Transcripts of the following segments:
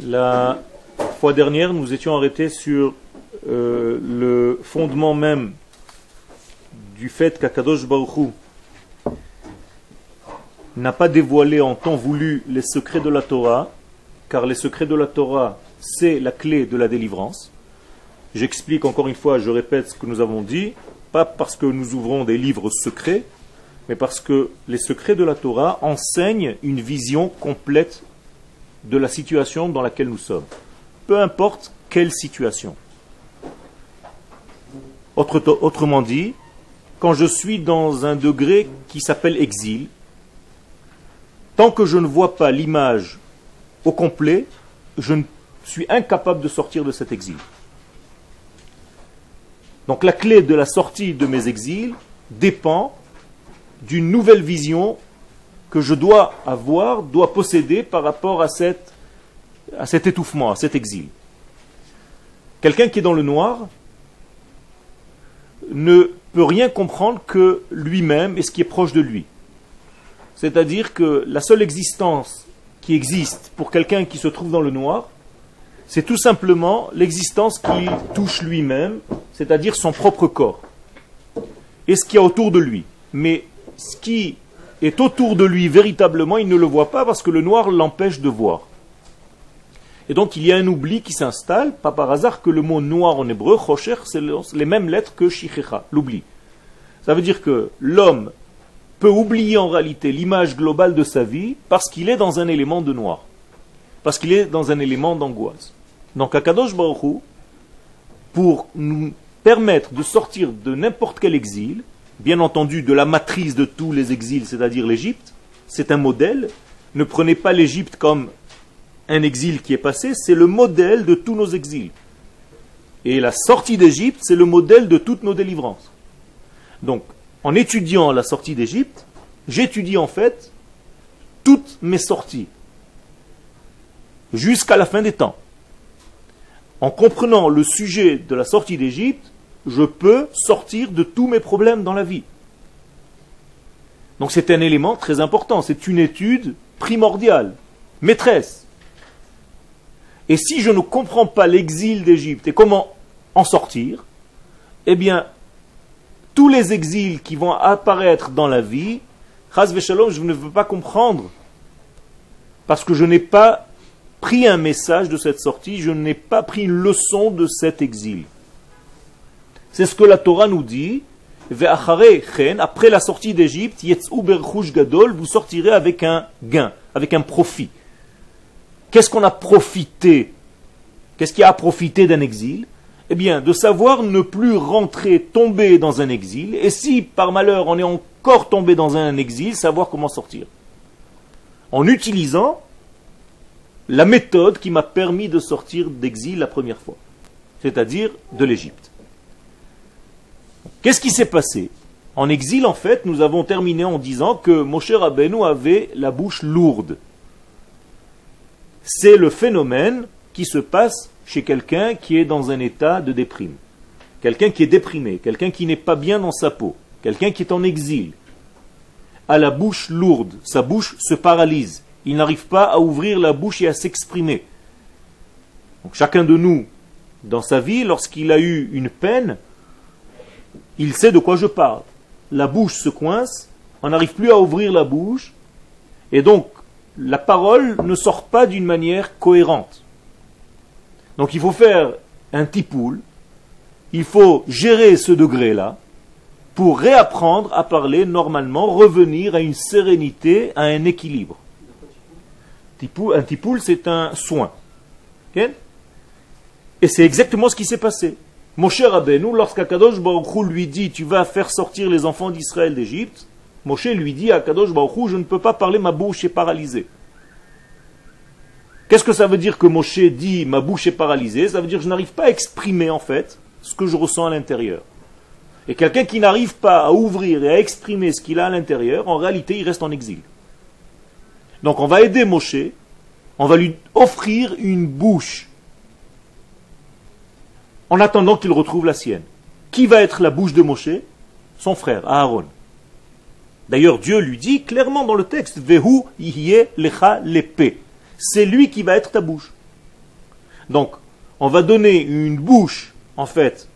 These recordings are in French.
La fois dernière, nous étions arrêtés sur euh, le fondement même du fait qu'Akadosh Baruch n'a pas dévoilé en temps voulu les secrets de la Torah, car les secrets de la Torah, c'est la clé de la délivrance. J'explique encore une fois, je répète ce que nous avons dit, pas parce que nous ouvrons des livres secrets, mais parce que les secrets de la Torah enseignent une vision complète de la situation dans laquelle nous sommes. Peu importe quelle situation. autrement dit, quand je suis dans un degré qui s'appelle exil, tant que je ne vois pas l'image au complet, je suis incapable de sortir de cet exil. Donc la clé de la sortie de mes exils dépend d'une nouvelle vision que je dois avoir, dois posséder par rapport à, cette, à cet étouffement, à cet exil. Quelqu'un qui est dans le noir ne peut rien comprendre que lui-même et ce qui est proche de lui. C'est-à-dire que la seule existence qui existe pour quelqu'un qui se trouve dans le noir, c'est tout simplement l'existence qui touche lui-même, c'est-à-dire son propre corps, et ce qu'il y a autour de lui. Mais ce qui est autour de lui véritablement, il ne le voit pas parce que le noir l'empêche de voir. Et donc il y a un oubli qui s'installe, pas par hasard que le mot noir en hébreu, chosher, c'est les mêmes lettres que shichecha, l'oubli. Ça veut dire que l'homme peut oublier en réalité l'image globale de sa vie parce qu'il est dans un élément de noir, parce qu'il est dans un élément d'angoisse. Donc Akadosh Baruch pour nous permettre de sortir de n'importe quel exil, bien entendu de la matrice de tous les exils, c'est-à-dire l'Égypte, c'est un modèle. Ne prenez pas l'Égypte comme un exil qui est passé, c'est le modèle de tous nos exils. Et la sortie d'Égypte, c'est le modèle de toutes nos délivrances. Donc, en étudiant la sortie d'Égypte, j'étudie en fait toutes mes sorties, jusqu'à la fin des temps. En comprenant le sujet de la sortie d'Égypte, je peux sortir de tous mes problèmes dans la vie. Donc c'est un élément très important, c'est une étude primordiale, maîtresse. Et si je ne comprends pas l'exil d'Égypte et comment en sortir, eh bien, tous les exils qui vont apparaître dans la vie, je ne veux pas comprendre, parce que je n'ai pas pris un message de cette sortie, je n'ai pas pris une leçon de cet exil. C'est ce que la Torah nous dit. Après la sortie d'Égypte, vous sortirez avec un gain, avec un profit. Qu'est-ce qu'on a profité? Qu'est-ce qui a profité d'un exil? Eh bien, de savoir ne plus rentrer, tomber dans un exil, et si par malheur on est encore tombé dans un exil, savoir comment sortir. En utilisant la méthode qui m'a permis de sortir d'exil la première fois, c'est-à-dire de l'Égypte. Qu'est-ce qui s'est passé? En exil, en fait, nous avons terminé en disant que Moshe Rabbeinu avait la bouche lourde. C'est le phénomène qui se passe chez quelqu'un qui est dans un état de déprime. Quelqu'un qui est déprimé, quelqu'un qui n'est pas bien dans sa peau, quelqu'un qui est en exil, a la bouche lourde, sa bouche se paralyse, il n'arrive pas à ouvrir la bouche et à s'exprimer. Donc chacun de nous, dans sa vie, lorsqu'il a eu une peine, il sait de quoi je parle. La bouche se coince, on n'arrive plus à ouvrir la bouche, et donc la parole ne sort pas d'une manière cohérente. Donc il faut faire un tipoul, il faut gérer ce degré-là, pour réapprendre à parler normalement, revenir à une sérénité, à un équilibre. Un tipoul, c'est un soin. Et c'est exactement ce qui s'est passé. Mon cher Rabbeinu, lorsqu'Akadosh Baruch lui dit Tu vas faire sortir les enfants d'Israël d'Égypte, Moshe lui dit à Kadosh Baruch Je ne peux pas parler, ma bouche est paralysée. Qu'est-ce que ça veut dire que Moshe dit Ma bouche est paralysée? Ça veut dire que je n'arrive pas à exprimer en fait ce que je ressens à l'intérieur. Et quelqu'un qui n'arrive pas à ouvrir et à exprimer ce qu'il a à l'intérieur, en réalité, il reste en exil. Donc on va aider Moshe, on va lui offrir une bouche en attendant qu'il retrouve la sienne. Qui va être la bouche de Moshe? Son frère, Aaron. D'ailleurs, Dieu lui dit clairement dans le texte, Vehu lecha C'est lui qui va être ta bouche. Donc, on va donner une bouche, en fait,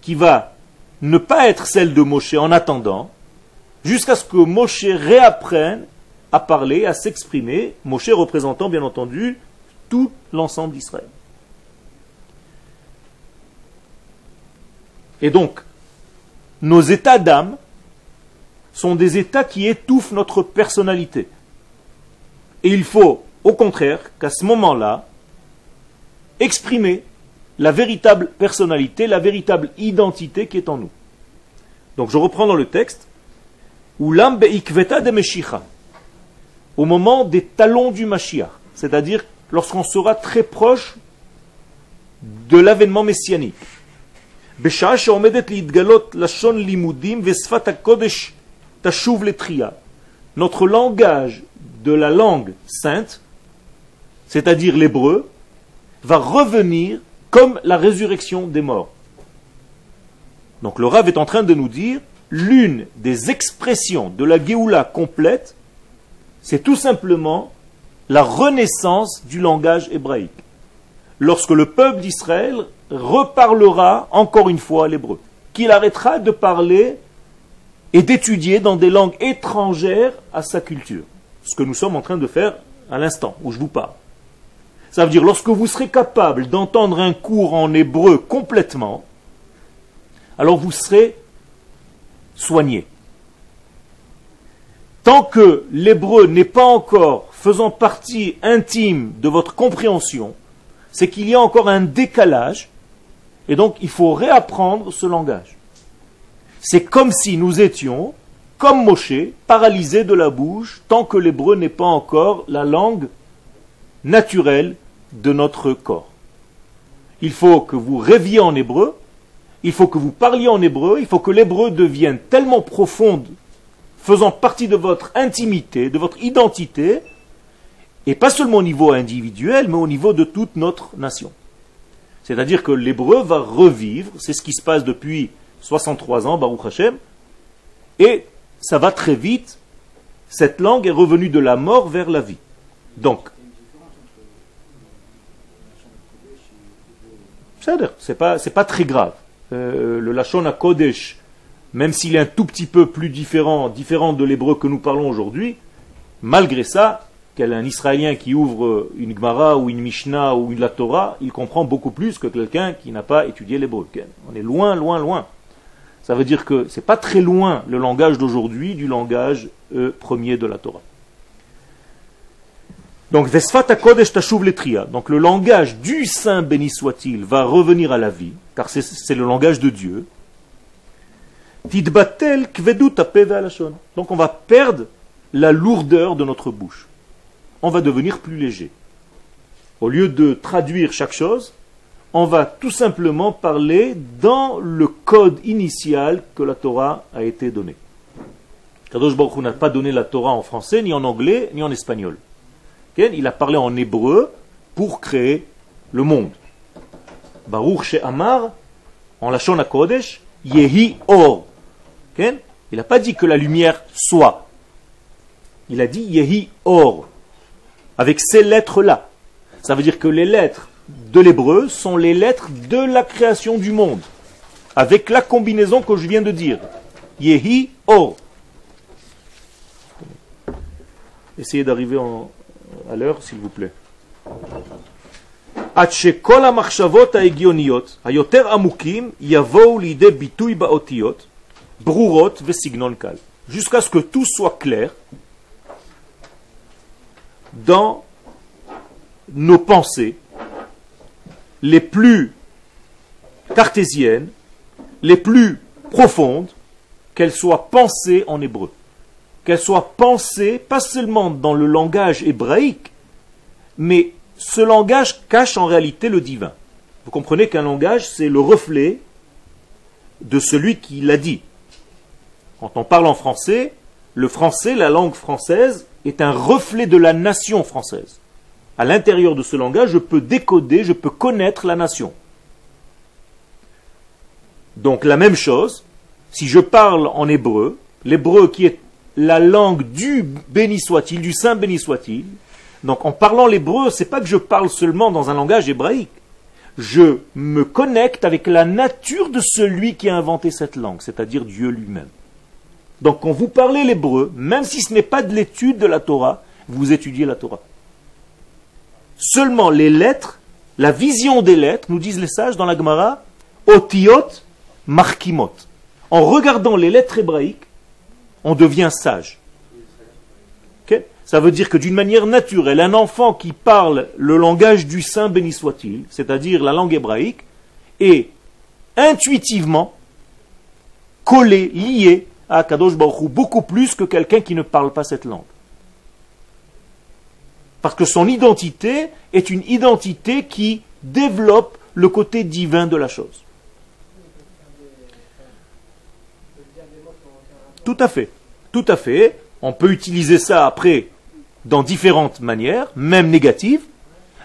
qui va ne pas être celle de Moshe en attendant, jusqu'à ce que Moshe réapprenne à parler, à s'exprimer, Moshe représentant bien entendu tout l'ensemble d'Israël. Et donc, nos états d'âme sont des états qui étouffent notre personnalité. Et il faut, au contraire, qu'à ce moment-là, exprimer la véritable personnalité, la véritable identité qui est en nous. Donc je reprends dans le texte, de au moment des talons du Mashiach, c'est-à-dire lorsqu'on sera très proche de l'avènement messianique. Notre langage de la langue sainte, c'est-à-dire l'hébreu, va revenir comme la résurrection des morts. Donc le Rav est en train de nous dire, l'une des expressions de la Géoula complète, c'est tout simplement la renaissance du langage hébraïque. Lorsque le peuple d'Israël reparlera encore une fois l'hébreu, qu'il arrêtera de parler et d'étudier dans des langues étrangères à sa culture. Ce que nous sommes en train de faire à l'instant où je vous parle. Ça veut dire, lorsque vous serez capable d'entendre un cours en hébreu complètement, alors vous serez soigné. Tant que l'hébreu n'est pas encore faisant partie intime de votre compréhension, c'est qu'il y a encore un décalage, et donc il faut réapprendre ce langage. C'est comme si nous étions, comme Moshe, paralysés de la bouche, tant que l'hébreu n'est pas encore la langue naturelle de notre corps. Il faut que vous rêviez en hébreu, il faut que vous parliez en hébreu, il faut que l'hébreu devienne tellement profonde, faisant partie de votre intimité, de votre identité, et pas seulement au niveau individuel, mais au niveau de toute notre nation. C'est-à-dire que l'hébreu va revivre, c'est ce qui se passe depuis 63 ans, Baruch Hashem, et ça va très vite, cette langue est revenue de la mort vers la vie. Donc, c'est pas, pas très grave. Euh, le Lachon à Kodesh, même s'il est un tout petit peu plus différent, différent de l'hébreu que nous parlons aujourd'hui, malgré ça, qu'un Israélien qui ouvre une Gemara ou une Mishnah ou une la Torah, il comprend beaucoup plus que quelqu'un qui n'a pas étudié l'hébreu. On est loin, loin, loin. Ça veut dire que c'est pas très loin le langage d'aujourd'hui du langage euh, premier de la Torah. Donc, Donc, le langage du Saint béni soit-il va revenir à la vie, car c'est le langage de Dieu. Donc, on va perdre la lourdeur de notre bouche. On va devenir plus léger. Au lieu de traduire chaque chose, on va tout simplement parler dans le code initial que la Torah a été donnée. Kadosh Baruch n'a pas donné la Torah en français, ni en anglais, ni en espagnol. Il a parlé en hébreu pour créer le monde. Baruch She Amar, en lâchant la Kodesh, Yehi Or. Il n'a pas dit que la lumière soit. Il a dit Yehi Or. Avec ces lettres-là. Ça veut dire que les lettres de l'hébreu sont les lettres de la création du monde. Avec la combinaison que je viens de dire. Yehi Or. Essayez d'arriver à l'heure, s'il vous plaît. jusqu'à ce que tout soit clair dans nos pensées les plus cartésiennes, les plus profondes, qu'elles soient pensées en hébreu qu'elle soit pensée pas seulement dans le langage hébraïque, mais ce langage cache en réalité le divin. Vous comprenez qu'un langage, c'est le reflet de celui qui l'a dit. Quand on parle en français, le français, la langue française, est un reflet de la nation française. À l'intérieur de ce langage, je peux décoder, je peux connaître la nation. Donc la même chose, si je parle en hébreu, l'hébreu qui est la langue du béni soit-il, du saint béni soit-il, Donc en parlant l'hébreu, c'est pas que je parle seulement dans un langage hébraïque. Je me connecte avec la nature de celui qui a inventé cette langue, c'est-à-dire Dieu lui-même. Donc quand vous parlez l'hébreu, même si ce n'est pas de l'étude de la Torah, vous étudiez la Torah. Seulement les lettres, la vision des lettres, nous disent les sages dans la Gemara, otiot markimot. En regardant les lettres hébraïques, on devient sage. Ça veut dire que d'une manière naturelle, un enfant qui parle le langage du Saint, béni soit-il, c'est-à-dire la langue hébraïque, est intuitivement collé, lié à Kadosh Baruch beaucoup plus que quelqu'un qui ne parle pas cette langue. Parce que son identité est une identité qui développe le côté divin de la chose. Tout à fait. Tout à fait. On peut utiliser ça après dans différentes manières, même négatives,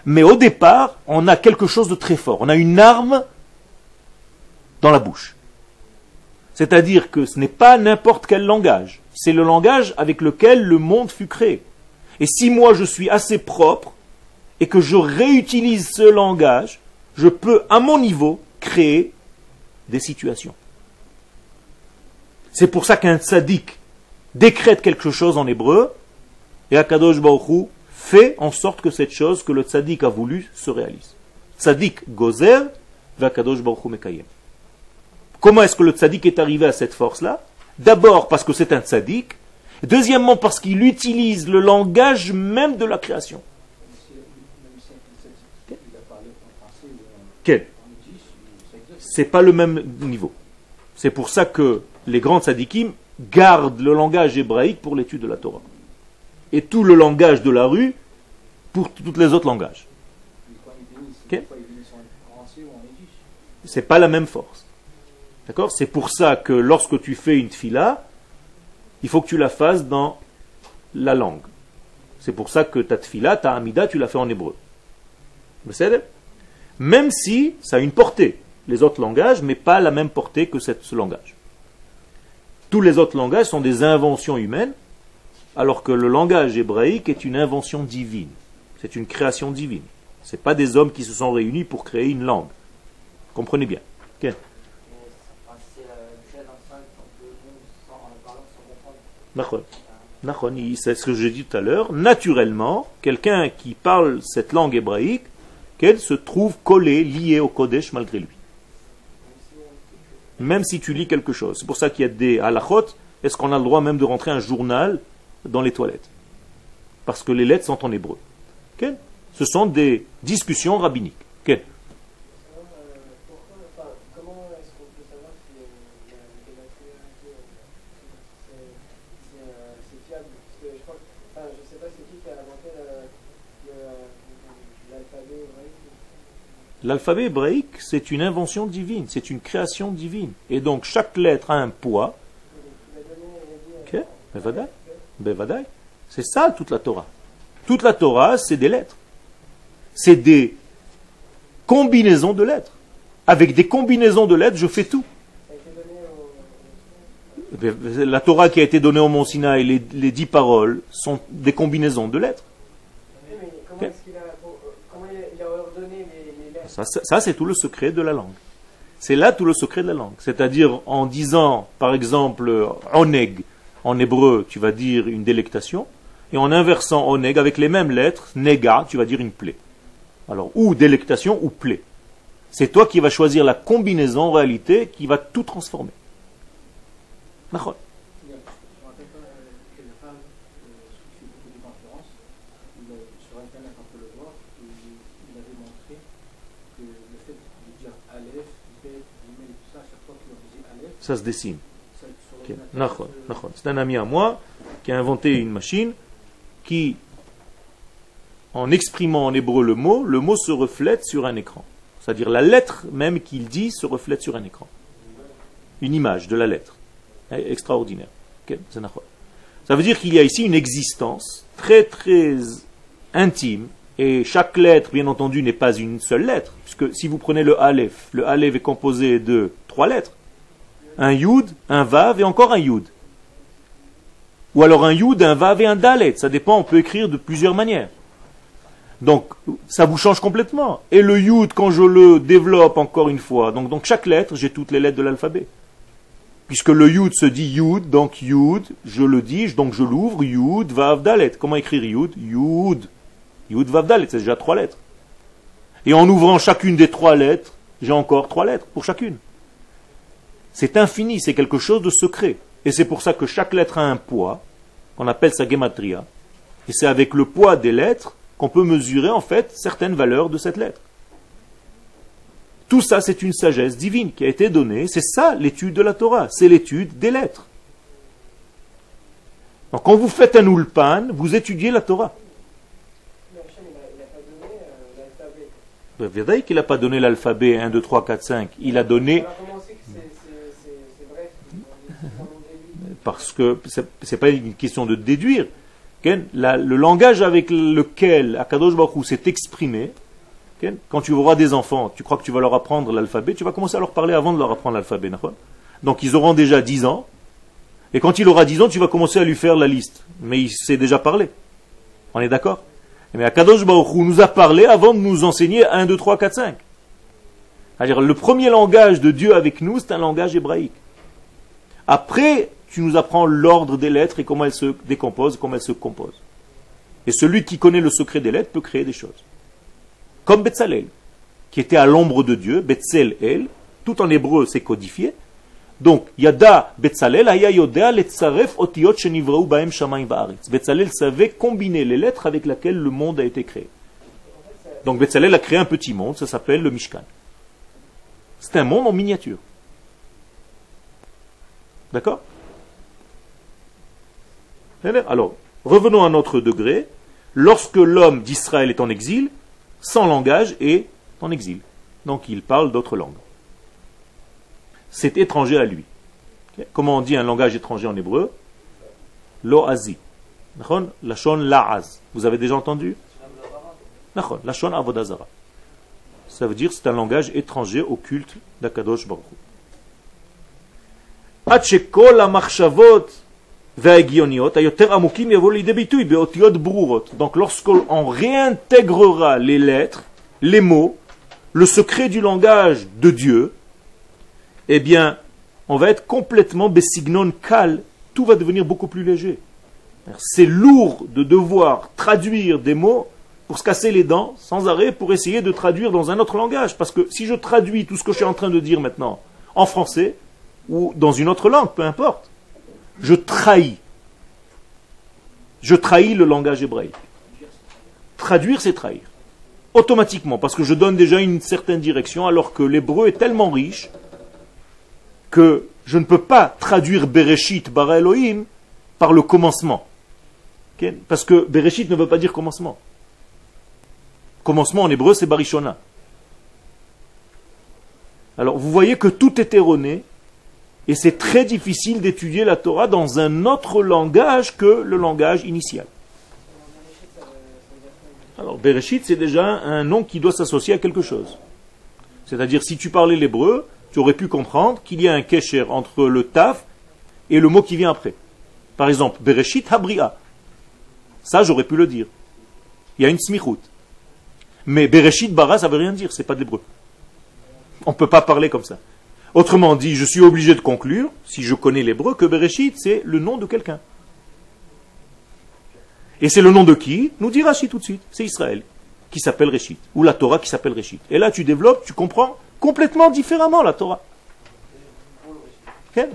mais au départ, on a quelque chose de très fort. On a une arme dans la bouche. C'est-à-dire que ce n'est pas n'importe quel langage. C'est le langage avec lequel le monde fut créé. Et si moi je suis assez propre et que je réutilise ce langage, je peux, à mon niveau, créer des situations. C'est pour ça qu'un tzaddik décrète quelque chose en hébreu, et Akadosh Baruch fait en sorte que cette chose que le tzaddik a voulu se réalise. Tzaddik gozer, Akadosh Baruch mekayem. Comment est-ce que le tzaddik est arrivé à cette force-là? D'abord parce que c'est un tzaddik, deuxièmement parce qu'il utilise le langage même de la création. Quel? C'est pas le même niveau. C'est pour ça que les grands tzaddikim gardent le langage hébraïque pour l'étude de la Torah et tout le langage de la rue pour tous les autres langages. Ce C'est pas la même force. D'accord? C'est pour ça que lorsque tu fais une fila, il faut que tu la fasses dans la langue. C'est pour ça que ta tfila, ta amida, tu la fais en hébreu. Même si ça a une portée, les autres langages, mais pas la même portée que ce langage. Tous les autres langages sont des inventions humaines, alors que le langage hébraïque est une invention divine. C'est une création divine. Ce pas des hommes qui se sont réunis pour créer une langue. Comprenez bien. C'est ce que j'ai dit tout à l'heure. Naturellement, quelqu'un qui parle cette langue hébraïque, qu'elle se trouve collé, lié au Kodesh malgré lui. Même si tu lis quelque chose. C'est pour ça qu'il y a des halachot. Est-ce qu'on a le droit même de rentrer un journal dans les toilettes? Parce que les lettres sont en hébreu. Ce sont des discussions rabbiniques. L'alphabet hébraïque, c'est une invention divine, c'est une création divine. Et donc chaque lettre a un poids. Okay. C'est ça toute la Torah. Toute la Torah, c'est des lettres. C'est des combinaisons de lettres. Avec des combinaisons de lettres, je fais tout. La Torah qui a été donnée au Mont Sinaï, les dix paroles, sont des combinaisons de lettres. Ça, c'est tout le secret de la langue. C'est là tout le secret de la langue. C'est-à-dire en disant, par exemple, oneg, en hébreu, tu vas dire une délectation, et en inversant oneg avec les mêmes lettres, nega, tu vas dire une plaie. Alors, ou délectation ou plaie. C'est toi qui vas choisir la combinaison en réalité qui va tout transformer. Ça se dessine. C'est un ami à moi qui a inventé une machine qui, en exprimant en hébreu le mot, le mot se reflète sur un écran. C'est-à-dire la lettre même qu'il dit se reflète sur un écran. Une image de la lettre. Extraordinaire. Ça veut dire qu'il y a ici une existence très très intime et chaque lettre, bien entendu, n'est pas une seule lettre, puisque si vous prenez le Aleph, le Aleph est composé de trois lettres un Yud, un Vav et encore un Yud. Ou alors un Yud, un Vav et un Dalet. Ça dépend, on peut écrire de plusieurs manières. Donc, ça vous change complètement. Et le yud, quand je le développe encore une fois, donc, donc chaque lettre, j'ai toutes les lettres de l'alphabet. Puisque le yud se dit yud, donc yud, je le dis, donc je l'ouvre, yud, vav, dalet. Comment écrire yud? Yud. Yud, vav, dalet, c'est déjà trois lettres. Et en ouvrant chacune des trois lettres, j'ai encore trois lettres pour chacune. C'est infini, c'est quelque chose de secret. Et c'est pour ça que chaque lettre a un poids, qu'on appelle sa gematria. Et c'est avec le poids des lettres qu'on peut mesurer en fait certaines valeurs de cette lettre. Tout ça, c'est une sagesse divine qui a été donnée. C'est ça l'étude de la Torah, c'est l'étude des lettres. Donc quand vous faites un ulpan, vous étudiez la Torah. Vous voyez qu'il n'a pas donné l'alphabet 1, 2, 3, 4, 5. Il a donné. Parce que ce n'est pas une question de déduire. le langage avec lequel Akadosh Baruch s'est exprimé, quand tu auras des enfants, tu crois que tu vas leur apprendre l'alphabet, tu vas commencer à leur parler avant de leur apprendre l'alphabet. Donc ils auront déjà 10 ans. Et quand il aura 10 ans, tu vas commencer à lui faire la liste. Mais il sait déjà parler. On est d'accord? Mais Akadosh Baruch nous a parlé avant de nous enseigner 1, 2, 3, 4, 5. C'est-à-dire, le premier langage de Dieu avec nous, c'est un langage hébraïque. Après, tu nous apprends l'ordre des lettres et comment elles se décomposent, comment elles se composent. Et celui qui connaît le secret des lettres peut créer des choses. Comme Betzalel, qui était à l'ombre de Dieu, Betzel El, tout en hébreu c'est codifié. Donc, Yada Betzalel, Aya Yodea Letzaref Otiot Shenivreu Baem Shamayim Baaretz. Betzalel savait combiner les lettres avec lesquelles le monde a été créé. Donc, Betzalel a créé un petit monde, ça s'appelle le Mishkan. C'est un monde en miniature. D'accord? Alors, revenons à notre degré. Lorsque l'homme d'Israël est en exil, sans langage et en exil. Donc il parle d'autres langues. C'est étranger à lui. Comment on dit un langage étranger en hébreu? Lo'azi. Lachon la'az. Vous avez déjà entendu? Lachon avodazara. Ça veut dire c'est un langage étranger au culte d'Akadosh Baruch donc lorsqu'on réintégrera les lettres, les mots, le secret du langage de Dieu, eh bien, on va être complètement bessignon cal, tout va devenir beaucoup plus léger. C'est lourd de devoir traduire des mots pour se casser les dents sans arrêt pour essayer de traduire dans un autre langage. Parce que si je traduis tout ce que je suis en train de dire maintenant en français ou dans une autre langue, peu importe, je trahis. Je trahis le langage hébraïque. Traduire, c'est trahir. Automatiquement, parce que je donne déjà une certaine direction, alors que l'hébreu est tellement riche que je ne peux pas traduire Bereshit bara Elohim par le commencement. Parce que Bereshit ne veut pas dire commencement. Commencement en hébreu, c'est Barishona. Alors vous voyez que tout est erroné et c'est très difficile d'étudier la Torah dans un autre langage que le langage initial. Alors, Bereshit, c'est déjà un nom qui doit s'associer à quelque chose. C'est-à-dire, si tu parlais l'hébreu, tu aurais pu comprendre qu'il y a un kesher entre le taf et le mot qui vient après. Par exemple, Bereshit Habria. Ça, j'aurais pu le dire. Il y a une smichut. Mais Bereshit Bara, ça veut rien dire, c'est pas de l'hébreu. On ne peut pas parler comme ça. Autrement dit, je suis obligé de conclure, si je connais l'hébreu, que Bereshit, c'est le nom de quelqu'un. Et c'est le nom de qui? Nous dit Rachid tout de suite. C'est Israël, qui s'appelle Réchit, ou la Torah qui s'appelle Réchit. Et là, tu développes, tu comprends complètement différemment la Torah.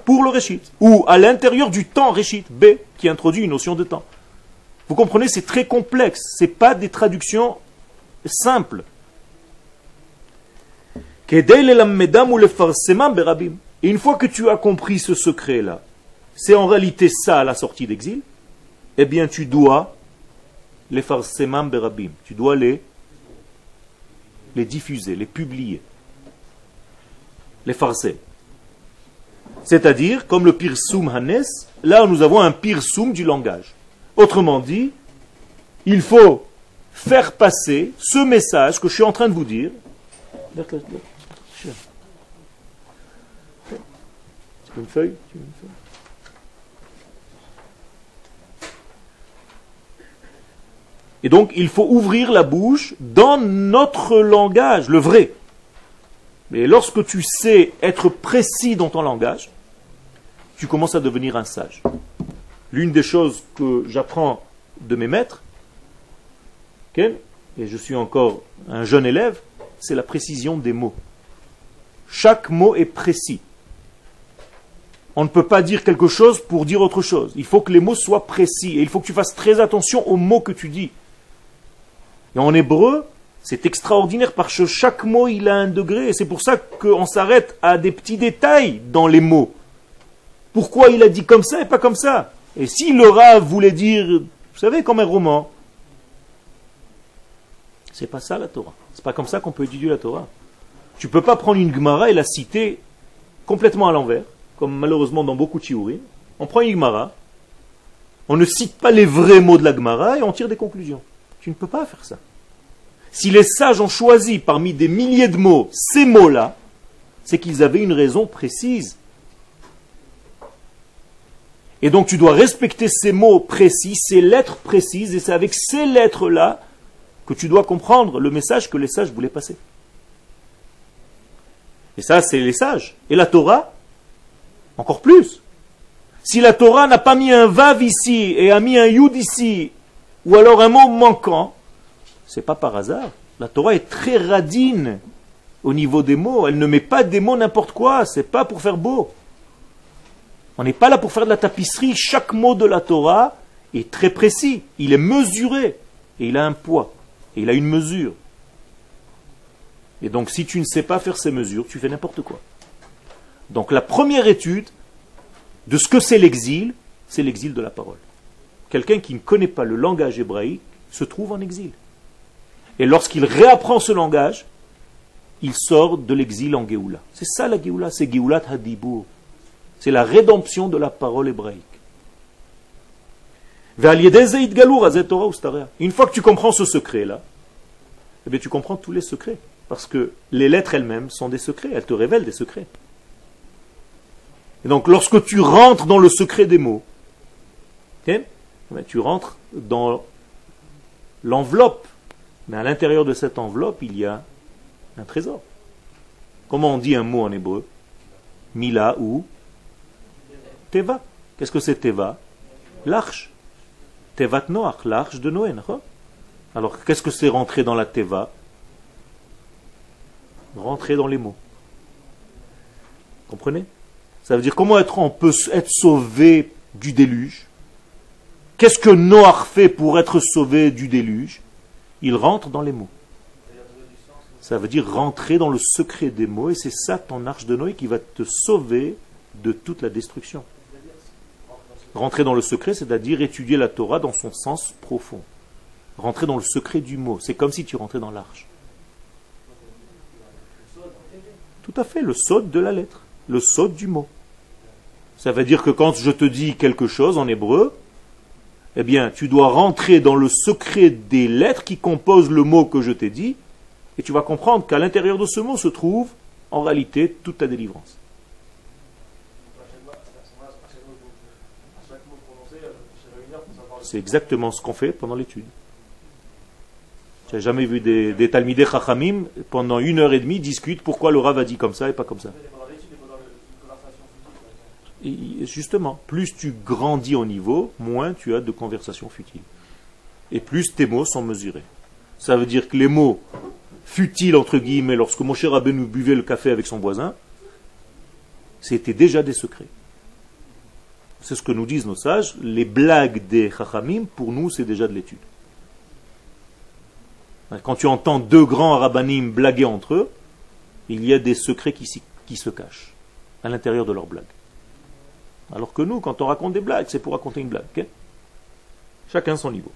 Pour le Réchit. Ou à l'intérieur du temps Réchit, B, qui introduit une notion de temps. Vous comprenez, c'est très complexe. Ce pas des traductions simples. Et une fois que tu as compris ce secret-là, c'est en réalité ça la sortie d'exil, eh bien tu dois les farsemam berabim, tu dois les, les diffuser, les publier, les farser. C'est-à-dire, comme le pirsum hanes, là nous avons un pirsum du langage. Autrement dit, il faut faire passer ce message que je suis en train de vous dire. Une feuille, Et donc, il faut ouvrir la bouche dans notre langage, le vrai. Mais lorsque tu sais être précis dans ton langage, tu commences à devenir un sage. L'une des choses que j'apprends de mes maîtres, et je suis encore un jeune élève, c'est la précision des mots. Chaque mot est précis. On ne peut pas dire quelque chose pour dire autre chose. Il faut que les mots soient précis et il faut que tu fasses très attention aux mots que tu dis. Et en hébreu, c'est extraordinaire parce que chaque mot, il a un degré. Et c'est pour ça qu'on s'arrête à des petits détails dans les mots. Pourquoi il a dit comme ça et pas comme ça? Et si le Rav voulait dire, vous savez, comme un roman, c'est pas ça la Torah. C'est pas comme ça qu'on peut étudier la Torah. Tu peux pas prendre une Gemara et la citer complètement à l'envers, comme malheureusement dans beaucoup de chiourim. On prend une Gemara, on ne cite pas les vrais mots de la Gemara et on tire des conclusions. Tu ne peux pas faire ça. Si les sages ont choisi parmi des milliers de mots ces mots-là, c'est qu'ils avaient une raison précise. Et donc tu dois respecter ces mots précis, ces lettres précises, et c'est avec ces lettres-là que tu dois comprendre le message que les sages voulaient passer. Et ça, c'est les sages. Et la Torah, encore plus. Si la Torah n'a pas mis un vav ici et a mis un yud ici, ou alors un mot manquant, c'est pas par hasard. La Torah est très radine au niveau des mots. Elle ne met pas des mots n'importe quoi. C'est pas pour faire beau. On n'est pas là pour faire de la tapisserie. Chaque mot de la Torah est très précis. Il est mesuré. Et il a un poids. Et il a une mesure. Et donc si tu ne sais pas faire ces mesures, tu fais n'importe quoi. Donc la première étude de ce que c'est l'exil, c'est l'exil de la parole. Quelqu'un qui ne connaît pas le langage hébraïque se trouve en exil. Et lorsqu'il réapprend ce langage, il sort de l'exil en Géoula. C'est ça la Géoula, c'est Géoulat Hadibur. C'est la rédemption de la parole hébraïque. Une fois que tu comprends ce secret-là, eh tu comprends tous les secrets. Parce que les lettres elles-mêmes sont des secrets, elles te révèlent des secrets. Et donc, lorsque tu rentres dans le secret des mots, eh tu rentres dans l'enveloppe mais à l'intérieur de cette enveloppe, il y a un trésor. Comment on dit un mot en hébreu? Mila ou Teva. Qu'est-ce que c'est Teva? L'arche. Tevat Noach, l'arche de Noé. Alors, qu'est-ce que c'est rentrer dans la Teva? Rentrer dans les mots. Comprenez? Ça veut dire comment être, on peut être sauvé du déluge? Qu'est-ce que Noach fait pour être sauvé du déluge? Il rentre dans les mots. Ça veut dire rentrer dans le secret des mots, et c'est ça ton arche de Noé qui va te sauver de toute la destruction. Rentrer dans le secret, c'est-à-dire étudier la Torah dans son sens profond. Rentrer dans le secret du mot, c'est comme si tu rentrais dans l'arche. Tout à fait, le saut de la lettre, le saut du mot. Ça veut dire que quand je te dis quelque chose en hébreu, eh bien, tu dois rentrer dans le secret des lettres qui composent le mot que je t'ai dit, et tu vas comprendre qu'à l'intérieur de ce mot se trouve, en réalité, toute ta délivrance. C'est exactement ce qu'on fait pendant l'étude. Tu n'as jamais vu des, des Talmidei Chachamim pendant une heure et demie discutent pourquoi le Rav a dit comme ça et pas comme ça justement, plus tu grandis au niveau, moins tu as de conversations futiles. Et plus tes mots sont mesurés. Ça veut dire que les mots futiles, entre guillemets, lorsque mon cher nous buvait le café avec son voisin, c'était déjà des secrets. C'est ce que nous disent nos sages. Les blagues des chachamim, pour nous, c'est déjà de l'étude. Quand tu entends deux grands rabbanim blaguer entre eux, il y a des secrets qui se cachent à l'intérieur de leurs blagues. Alors que nous, quand on raconte des blagues, c'est pour raconter une blague. Chacun son niveau.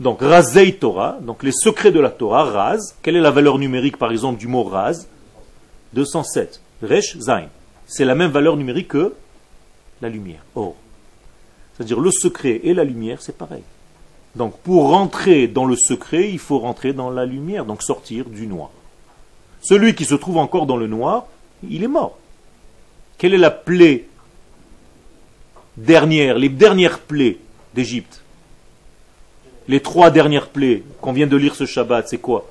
Donc, Razei Torah, donc les secrets de la Torah, Raz. Quelle est la valeur numérique, par exemple, du mot Raz? 207. Resh Zain. C'est la même valeur numérique que la lumière. Or. C'est-à-dire le secret et la lumière, c'est pareil. Donc, pour rentrer dans le secret, il faut rentrer dans la lumière, donc sortir du noir. Celui qui se trouve encore dans le noir, il est mort. Quelle est la plaie dernières, les dernières plaies d'Égypte Les trois dernières plaies qu'on vient de lire ce Shabbat, c'est quoi?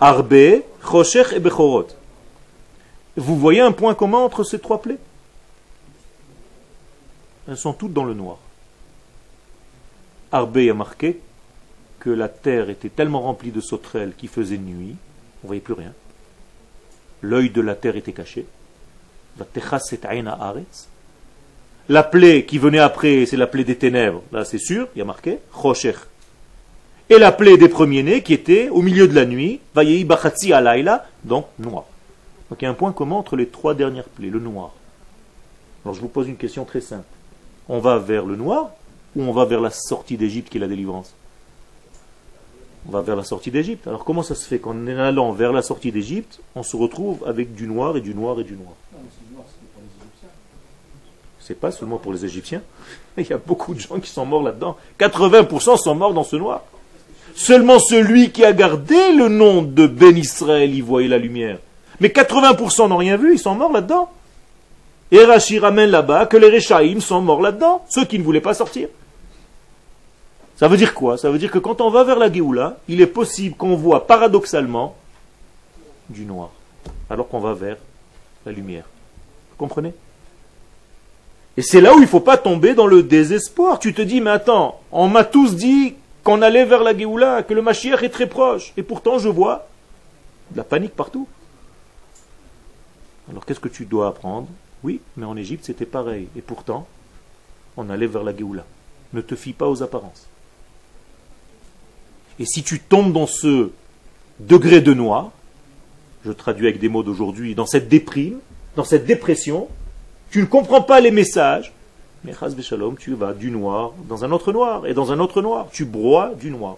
Arbe, Choshech et Bechorot. Vous voyez un point commun entre ces trois plaies? Elles sont toutes dans le noir. Arbe a marqué que la terre était tellement remplie de sauterelles qu'il faisait nuit, on ne voyait plus rien. L'œil de la terre était caché. La plaie qui venait après, c'est la plaie des ténèbres. Là, c'est sûr, il y a marqué. Et la plaie des premiers-nés qui était au milieu de la nuit. alayla, donc noir. Donc il y a un point commun entre les trois dernières plaies, le noir. Alors je vous pose une question très simple. On va vers le noir ou on va vers la sortie d'Égypte qui est la délivrance? On va vers la sortie d'Égypte. Alors comment ça se fait qu'en allant vers la sortie d'Égypte, on se retrouve avec du noir et du noir et du noir? C'est pas seulement pour les Égyptiens. Il y a beaucoup de gens qui sont morts là-dedans. 80% sont morts dans ce noir. Seulement celui qui a gardé le nom de Ben Israël y voyait la lumière. Mais 80% n'ont rien vu, ils sont morts là-dedans. Et Rashi ramène là-bas que les Réchaïm sont morts là-dedans, ceux qui ne voulaient pas sortir. Ça veut dire quoi? Ça veut dire que quand on va vers la Géoula, il est possible qu'on voit paradoxalement du noir, alors qu'on va vers la lumière. Vous comprenez? Et c'est là où il ne faut pas tomber dans le désespoir. Tu te dis, mais attends, on m'a tous dit qu'on allait vers la Géoula, que le Mashiach est très proche, et pourtant je vois de la panique partout. Alors qu'est-ce que tu dois apprendre? Oui, mais en Égypte c'était pareil. Et pourtant, on allait vers la Géoula. Ne te fie pas aux apparences. Et si tu tombes dans ce degré de noir, je traduis avec des mots d'aujourd'hui, dans cette déprime, dans cette dépression, tu ne comprends pas les messages, mais Chaz Shalom, tu vas du noir dans un autre noir, et dans un autre noir, tu broies du noir.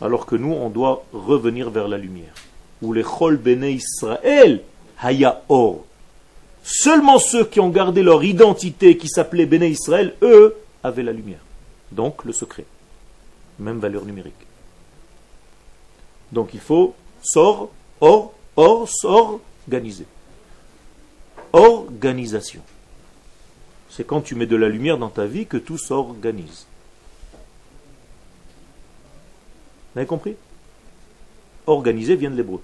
Alors que nous, on doit revenir vers la lumière. Ou les Chol Bene Israël, Haya Or. Seulement ceux qui ont gardé leur identité qui s'appelait Béné Israël, eux, avaient la lumière. Donc le secret. Même valeur numérique. Donc il faut sort, or, or, s'organiser. Organisation. C'est quand tu mets de la lumière dans ta vie que tout s'organise. Vous avez compris? Organiser vient de l'hébreu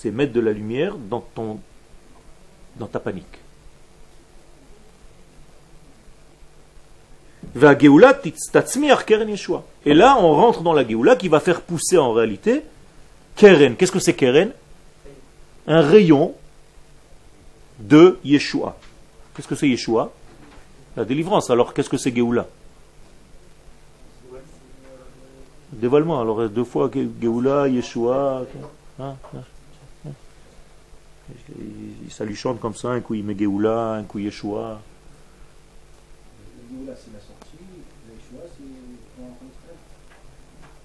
c'est mettre de la lumière dans, ton, dans ta panique. Et là, on rentre dans la Géoula qui va faire pousser en réalité Keren. Qu'est-ce que c'est Keren? Un rayon de Yeshua. Qu'est-ce que c'est Yeshua? La délivrance. Alors, qu'est-ce que c'est Géoula? Dévoilement. Alors, deux fois Géoula, Yeshua. Hein, hein ça lui chante comme ça, un coup il met Géoula, un coup Yeshua. Géoula c'est la sortie, Yeshua c'est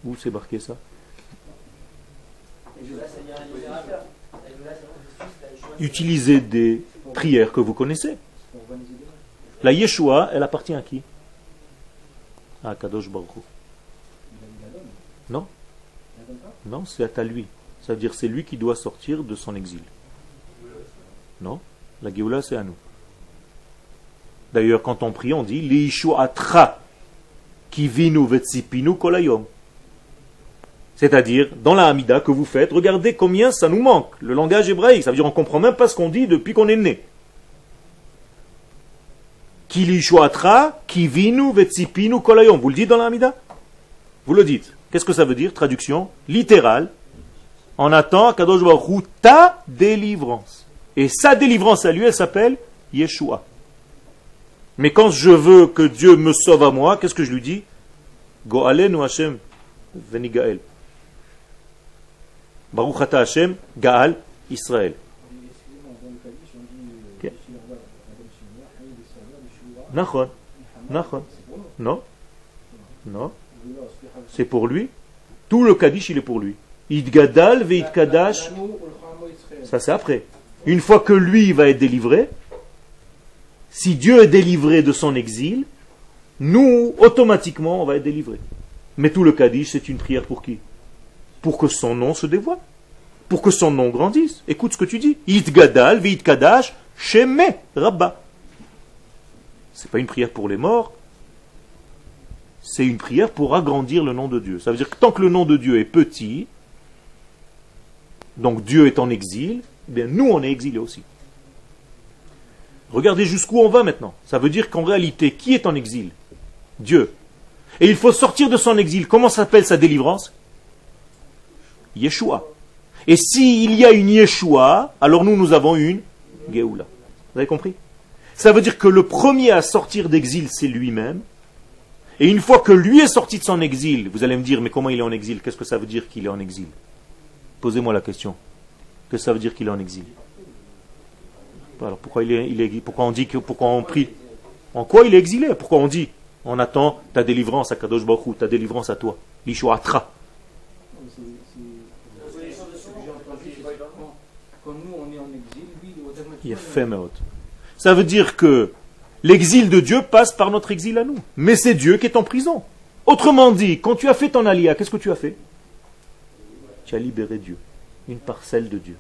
Où c'est marqué ça? Utilisez des prières que vous connaissez. La Yeshua, elle appartient à qui? À Kadosh Baruch Non? Non, c'est à lui. C'est-à-dire c'est lui qui doit sortir de son exil. Non, la Géoula c'est à nous. D'ailleurs, quand on prie, on dit Liishuatra kivinu vetsipinu kolayom. C'est-à-dire, dans la Hamida que vous faites, regardez combien ça nous manque. Le langage hébraïque, ça veut dire on comprend même pas ce qu'on dit depuis qu'on est né. Kilishuatra kivinu vetsipinu kolayom. Vous le dites dans la Hamida? Vous le dites. Qu'est-ce que ça veut dire Traduction? Littérale. On attend Kadosh Baruch ta délivrance. Et sa délivrance à lui, elle s'appelle Yeshua. Mais quand je veux que Dieu me sauve à moi, qu'est-ce que je lui dis? Go'alenu Hashem venigael. Baruch ata Hashem, Gaal, Israël. Nachon. Nachon. Non. Non. C'est pour lui. Tout le Kaddish, il est pour lui. Idgadal ve'idkadash. Ça, c'est après. Une fois que lui va être délivré, si Dieu est délivré de son exil, nous, automatiquement, on va être délivrés. Mais tout le Kaddish, c'est une prière pour qui? Pour que son nom se dévoile. Pour que son nom grandisse. Écoute ce que tu dis. It gadal, vit kadash, rabba. C'est pas une prière pour les morts. c'est une prière pour agrandir le nom de Dieu. Ça veut dire que tant que le nom de Dieu est petit, donc Dieu est en exil, eh bien nous on est exilés aussi. Regardez jusqu'où on va maintenant. Ça veut dire qu'en réalité, qui est en exil? Dieu. Et il faut sortir de son exil. Comment s'appelle sa délivrance? Yeshua. Et s'il y a une Yeshua, alors nous, nous avons une Geoula. Vous avez compris? Ça veut dire que le premier à sortir d'exil, c'est lui-même. Et une fois que lui est sorti de son exil, vous allez me dire, mais comment il est en exil? Qu'est-ce que ça veut dire qu'il est en exil? Posez-moi la question. Que ça veut dire qu'il est en exil? Alors pourquoi, il est, il est, pourquoi on dit que pourquoi on prie? En quoi il est exilé? Pourquoi on dit On attend ta délivrance à Kadosh Baruch ta délivrance à toi. L'Ishuatra. Ça veut dire que l'exil de Dieu passe par notre exil à nous. Mais c'est Dieu qui est en prison. Autrement dit, quand tu as fait ton alia, qu'est-ce que tu as fait? Tu as libéré Dieu, une parcelle de Dieu.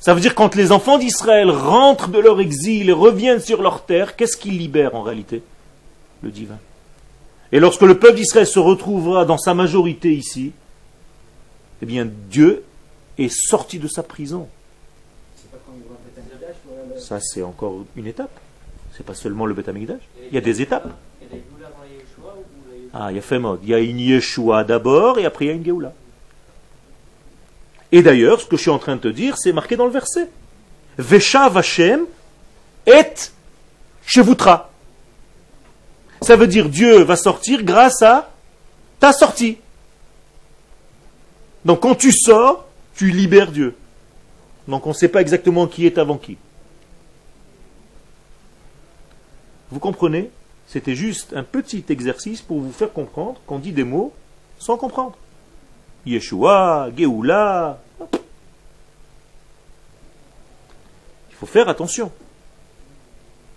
Ça veut dire quand les enfants d'Israël rentrent de leur exil et reviennent sur leur terre, qu'est-ce qu'ils libèrent en réalité? Le divin. Et lorsque le peuple d'Israël se retrouvera dans sa majorité ici, eh bien Dieu est sorti de sa prison. Ça, c'est encore une étape. C'est pas seulement le Beth Il y a des étapes. Ah, il y a fait mode. Il y a une Yeshua d'abord et après il y a une Geoula. Et d'ailleurs, ce que je suis en train de te dire, c'est marqué dans le verset. Vesha Vashem et Shevutra. Ça veut dire Dieu va sortir grâce à ta sortie. Donc quand tu sors, tu libères Dieu. Donc on ne sait pas exactement qui est avant qui. Vous comprenez? C'était juste un petit exercice pour vous faire comprendre qu'on dit des mots sans comprendre. Yeshua, Geoula. Il faut faire attention.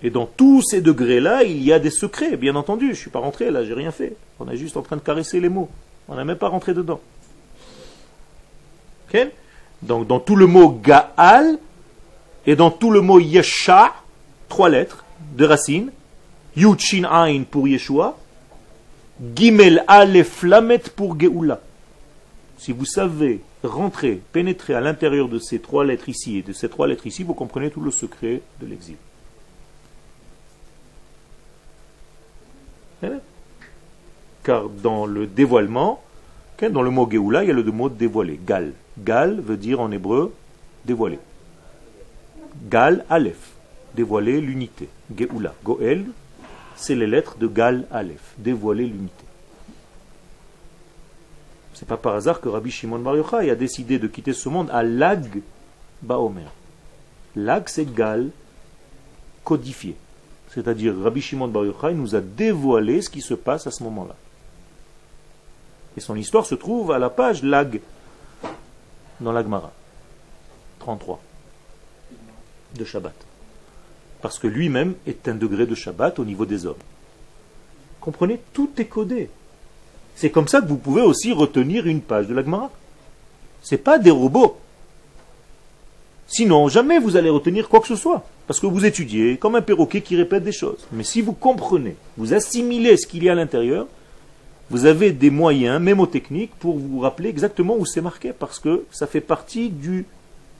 Et dans tous ces degrés-là, il y a des secrets, bien entendu. Je ne suis pas rentré là, j'ai rien fait. On est juste en train de caresser les mots. On n'a même pas rentré dedans. Donc dans tout le mot Gaal et dans tout le mot Yesha, trois lettres de racine, Yud Shin Ain pour Yeshua, Gimel Aleph Lamet pour Geoula. Si vous savez rentrer, pénétrer à l'intérieur de ces trois lettres ici et de ces trois lettres ici, vous comprenez tout le secret de l'exil. Car dans le dévoilement, dans le mot Geoula, il y a le mot dévoiler, Gal. Gal veut dire en hébreu dévoiler. Gal Aleph, dévoiler l'unité. Geoula, Goel, c'est les lettres de Gal Aleph, dévoiler l'unité. C'est pas par hasard que Rabbi Shimon Bar Yochai a décidé de quitter ce monde à Lag Baomer. Lag, c'est Gal codifié. C'est-à-dire Rabbi Shimon Bar Yochai nous a dévoilé ce qui se passe à ce moment-là. Et son histoire se trouve à la page Lag dans l'Agmara. 33 de Shabbat. Parce que lui-même est un degré de Shabbat au niveau des hommes. Comprenez, tout est codé. C'est comme ça que vous pouvez aussi retenir une page de l'Agmara. Ce n'est pas des robots. Sinon, jamais vous allez retenir quoi que ce soit. Parce que vous étudiez comme un perroquet qui répète des choses. Mais si vous comprenez, vous assimilez ce qu'il y a à l'intérieur, vous avez des moyens mémotechniques pour vous rappeler exactement où c'est marqué, parce que ça fait partie du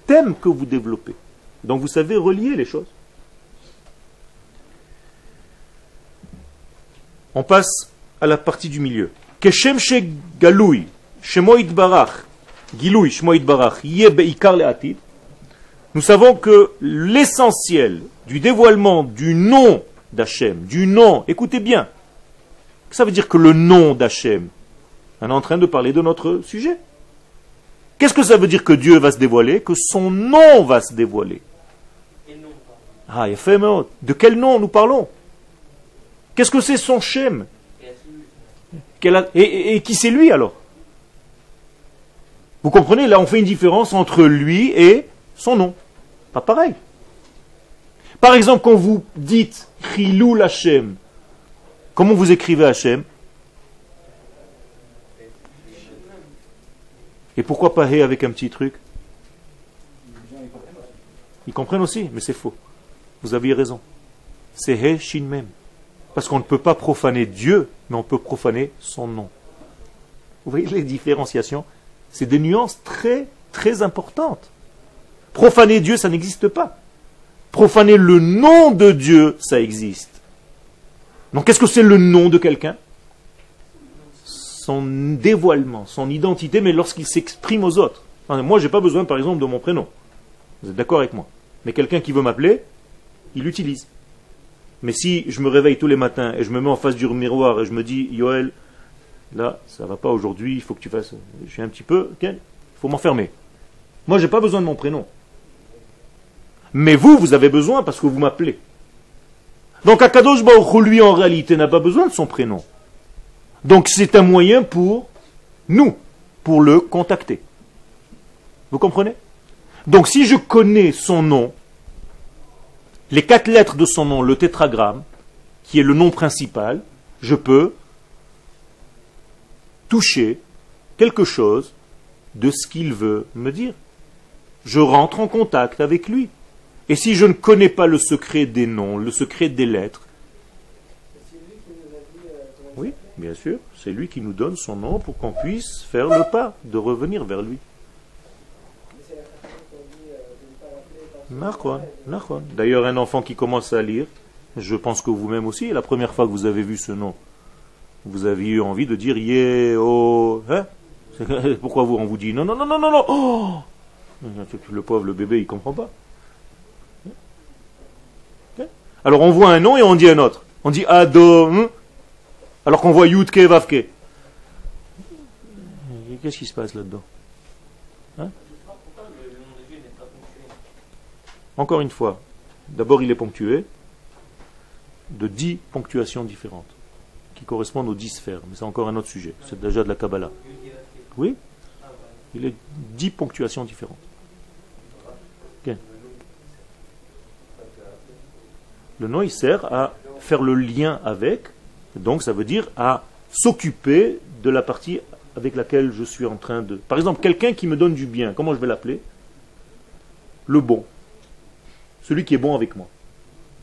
thème que vous développez. Donc vous savez relier les choses. On passe à la partie du milieu. Keshem Barach, Nous savons que l'essentiel du dévoilement du nom d'Hachem, du nom, écoutez bien, ça veut dire que le nom d'Hachem On est en train de parler de notre sujet? Qu'est-ce que ça veut dire que Dieu va se dévoiler Que son nom va se dévoiler? Ah, De quel nom nous parlons? Qu'est-ce que c'est son Shem? Et, et qui c'est lui alors? Vous comprenez Là, on fait une différence entre lui et son nom. Pas pareil. Par exemple, quand vous dites Chilou Hashem, Comment vous écrivez Hachem? Et pourquoi pas Hé avec un petit truc? Ils comprennent aussi, mais c'est faux. Vous aviez raison. c'est He Shin Mem. Parce qu'on ne peut pas profaner Dieu, mais on peut profaner son nom. Vous voyez les différenciations? C'est des nuances très, très importantes. Profaner Dieu, ça n'existe pas. Profaner le nom de Dieu, ça existe. Donc qu'est-ce que c'est le nom de quelqu'un? Son dévoilement, son identité, mais lorsqu'il s'exprime aux autres. moi, je n'ai pas besoin, par exemple, de mon prénom. Vous êtes d'accord avec moi? Mais quelqu'un qui veut m'appeler, il l'utilise. Mais si je me réveille tous les matins et je me mets en face du miroir et je me dis, Yoel, là, ça va pas aujourd'hui, il faut que tu fasses. Je suis un petit peu, il faut m'enfermer. Moi, je n'ai pas besoin de mon prénom. Mais vous, vous avez besoin parce que vous m'appelez. Donc Akadosh Baruch lui, en réalité, n'a pas besoin de son prénom. Donc c'est un moyen pour nous, pour le contacter. Vous comprenez? Donc si je connais son nom, les quatre lettres de son nom, le tétragramme, qui est le nom principal, je peux toucher quelque chose de ce qu'il veut me dire. Je rentre en contact avec lui. Et si je ne connais pas le secret des noms, le secret des lettres, oui, bien sûr, c'est lui qui nous donne son nom pour qu'on puisse faire le pas de revenir vers lui. D'ailleurs, un enfant qui commence à lire, je pense que vous-même aussi, la première fois que vous avez vu ce nom, vous avez eu envie de dire Yé, oh, hein? Pourquoi vous, on vous dit non, non, non, non, non, non, oh Le pauvre, le bébé, il comprend pas. Alors on voit un nom et on dit un autre. On dit Ado, hein alors qu'on voit Yudke, Vavke. Qu'est-ce qui se passe là-dedans hein Encore une fois, d'abord il est ponctué de dix ponctuations différentes qui correspondent aux dix sphères. Mais c'est encore un autre sujet. C'est déjà de la Kabbalah. Oui? Il est dix ponctuations différentes. Le nom, il sert à faire le lien avec, donc ça veut dire à s'occuper de la partie avec laquelle je suis en train de... Par exemple, quelqu'un qui me donne du bien, comment je vais l'appeler? Le bon celui qui est bon avec moi.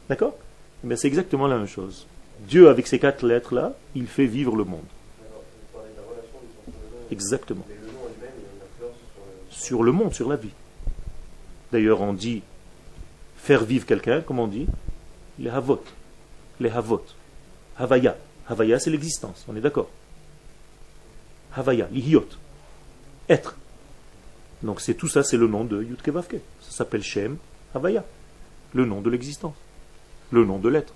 D'accord? Mais eh c'est exactement la même chose. Dieu, avec ces quatre lettres-là, il fait vivre le monde. Exactement. Sur le monde, sur la vie. D'ailleurs, on dit faire vivre quelqu'un, comment on dit? Les havot. Les havot. Havaya. Havaya, c'est l'existence, on est d'accord. Havaya, lihiot. Être. Donc c'est tout ça, c'est le nom de Yudke Ça s'appelle Shem Havaya le nom de l'existence, le nom de l'être.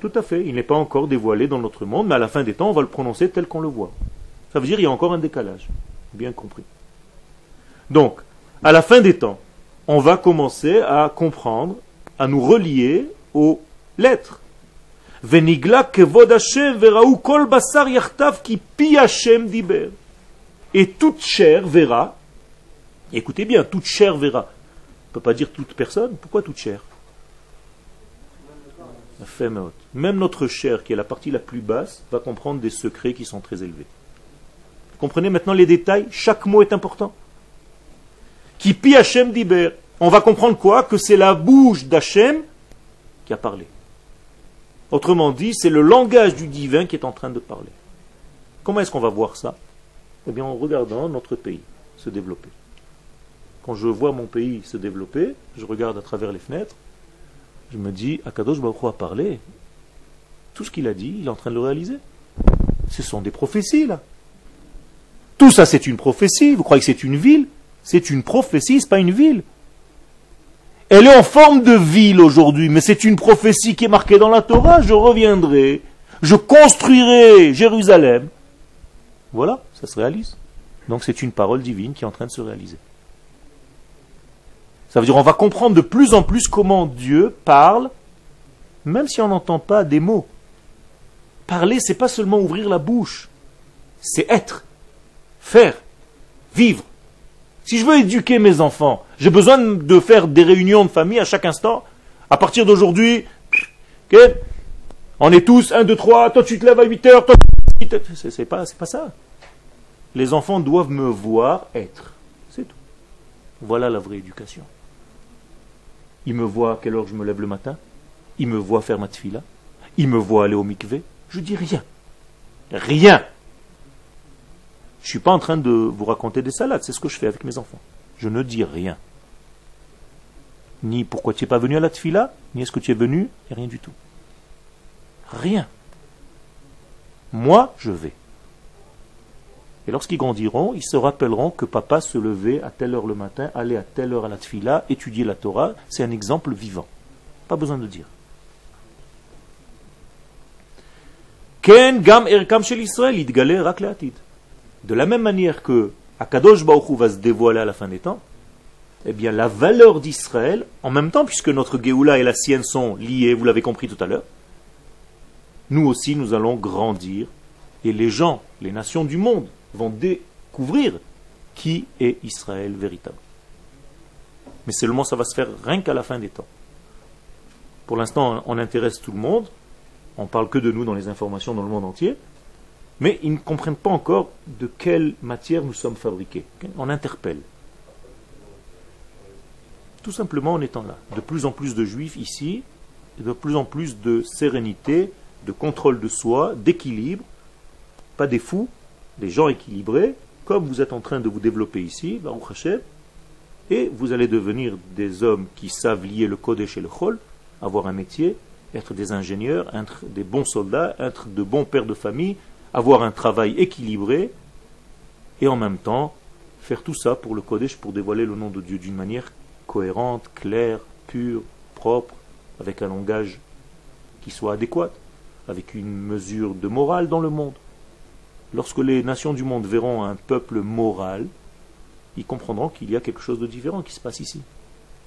Tout à fait, il n'est pas encore dévoilé dans notre monde, mais à la fin des temps, on va le prononcer tel qu'on le voit. Ça veut dire qu'il y a encore un décalage. Bien compris. Donc, à la fin des temps, on va commencer à comprendre, à nous relier aux lettres. Et toute chair verra, écoutez bien, toute chair verra, ne peut pas dire toute personne. Pourquoi toute chair? Même notre chair, qui est la partie la plus basse, va comprendre des secrets qui sont très élevés. Vous comprenez maintenant les détails? Chaque mot est important. Qui pi Hachem diber. On va comprendre quoi Que c'est la bouche d'Hachem qui a parlé. Autrement dit, c'est le langage du divin qui est en train de parler. Comment est-ce qu'on va voir ça Eh bien, en regardant notre pays se développer. Quand je vois mon pays se développer, je regarde à travers les fenêtres, je me dis, Akadosh Baruch a parlé. Tout ce qu'il a dit, il est en train de le réaliser. Ce sont des prophéties, là. Tout ça, c'est une prophétie. Vous croyez que c'est une ville? C'est une prophétie, c'est pas une ville. Elle est en forme de ville aujourd'hui, mais c'est une prophétie qui est marquée dans la Torah. Je reviendrai, je construirai Jérusalem. Voilà, ça se réalise. Donc c'est une parole divine qui est en train de se réaliser. Ça veut dire on va comprendre de plus en plus comment Dieu parle, même si on n'entend pas des mots. Parler, c'est pas seulement ouvrir la bouche, c'est être, faire, vivre. Si je veux éduquer mes enfants, j'ai besoin de faire des réunions de famille à chaque instant. À partir d'aujourd'hui, on est tous 1, 2, 3, toi tu te lèves à 8 heures, toi c'est pas, pas ça. Les enfants doivent me voir être. C'est tout. Voilà la vraie éducation. Il me voit à quelle heure je me lève le matin Il me voit faire ma tfila Il me voit aller au mikvé Je dis rien. Rien. Je ne suis pas en train de vous raconter des salades, c'est ce que je fais avec mes enfants. Je ne dis rien. Ni pourquoi tu n'es pas venu à la tfila, ni est-ce que tu es venu, et rien du tout. Rien. Moi, je vais. Et lorsqu'ils grandiront, ils se rappelleront que papa se levait à telle heure le matin, allait à telle heure à la tfila, étudier la Torah. C'est un exemple vivant. Pas besoin de dire. Ken gam Israël, De la même manière que Akadosh Baruch va se dévoiler à la fin des temps, eh bien la valeur d'Israël, en même temps, puisque notre Géoula et la sienne sont liées, vous l'avez compris tout à l'heure, nous aussi nous allons grandir et les gens, les nations du monde vont découvrir qui est Israël véritable. Mais seulement ça va se faire rien qu'à la fin des temps. Pour l'instant, on intéresse tout le monde, on parle que de nous dans les informations dans le monde entier, mais ils ne comprennent pas encore de quelle matière nous sommes fabriqués. On interpelle. Tout simplement en étant là. De plus en plus de juifs ici, de plus en plus de sérénité, de contrôle de soi, d'équilibre, pas des fous, des gens équilibrés, comme vous êtes en train de vous développer ici, Baruch Hashem, et vous allez devenir des hommes qui savent lier le Kodesh et le Chol, avoir un métier, être des ingénieurs, être des bons soldats, être de bons pères de famille, avoir un travail équilibré, et en même temps faire tout ça pour le Kodesh, pour dévoiler le nom de Dieu d'une manière cohérente, claire, pure, propre, avec un langage qui soit adéquat avec une mesure de morale dans le monde. Lorsque les nations du monde verront un peuple moral, ils comprendront qu'il y a quelque chose de différent qui se passe ici.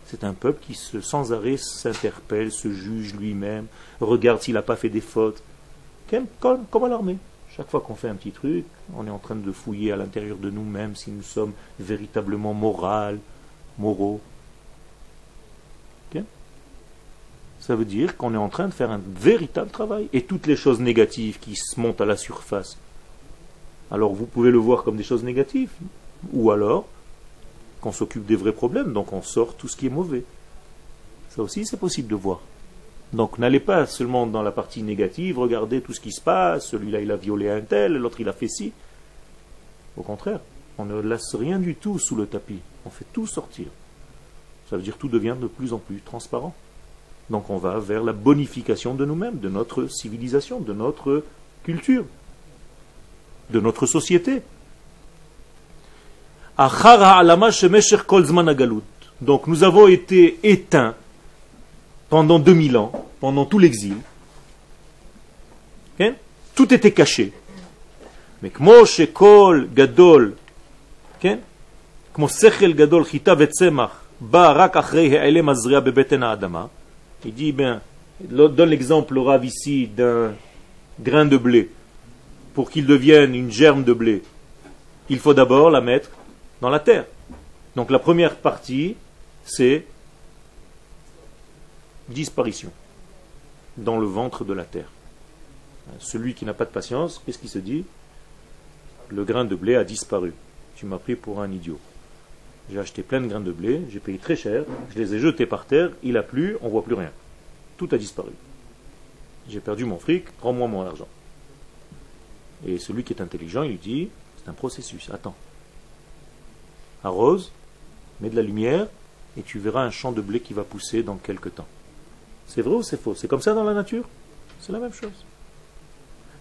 C'est un peuple qui sans arrêt s'interpelle, se juge lui-même, regarde s'il n'a pas fait des fautes. Comme, comme à l'armée? Chaque fois qu'on fait un petit truc, on est en train de fouiller à l'intérieur de nous-mêmes si nous sommes véritablement moral, moraux. ça veut dire qu'on est en train de faire un véritable travail. Et toutes les choses négatives qui se montent à la surface, alors vous pouvez le voir comme des choses négatives, ou alors qu'on s'occupe des vrais problèmes, donc on sort tout ce qui est mauvais. Ça aussi, c'est possible de voir. Donc n'allez pas seulement dans la partie négative, regardez tout ce qui se passe, celui-là il a violé un tel, l'autre il a fait ci. Au contraire, on ne laisse rien du tout sous le tapis, on fait tout sortir. Ça veut dire tout devient de plus en plus transparent. Donc on va vers la bonification de nous-mêmes, de notre civilisation, de notre culture, de notre société. Donc nous avons été éteints pendant 2000 ans, pendant tout l'exil. Tout était caché. Mais כמו שכל gadol, כמו שכל גדול חיטה וצמח בא רק אחרי העלם הזריע בבטן האדמה, il dit, ben, donne l'exemple au Rav ici d'un grain de blé. Pour qu'il devienne une germe de blé, il faut d'abord la mettre dans la terre. Donc la première partie, c'est disparition dans le ventre de la terre. Celui qui n'a pas de patience, qu'est-ce qu'il se dit? Le grain de blé a disparu. Tu m'as pris pour un idiot. J'ai acheté plein de grains de blé, j'ai payé très cher, je les ai jetés par terre, il a plu, on voit plus rien. Tout a disparu. J'ai perdu mon fric, rends-moi mon argent. Et celui qui est intelligent, il dit, c'est un processus, attends. Arrose, mets de la lumière, et tu verras un champ de blé qui va pousser dans quelques temps. C'est vrai ou c'est faux? C'est comme ça dans la nature? C'est la même chose.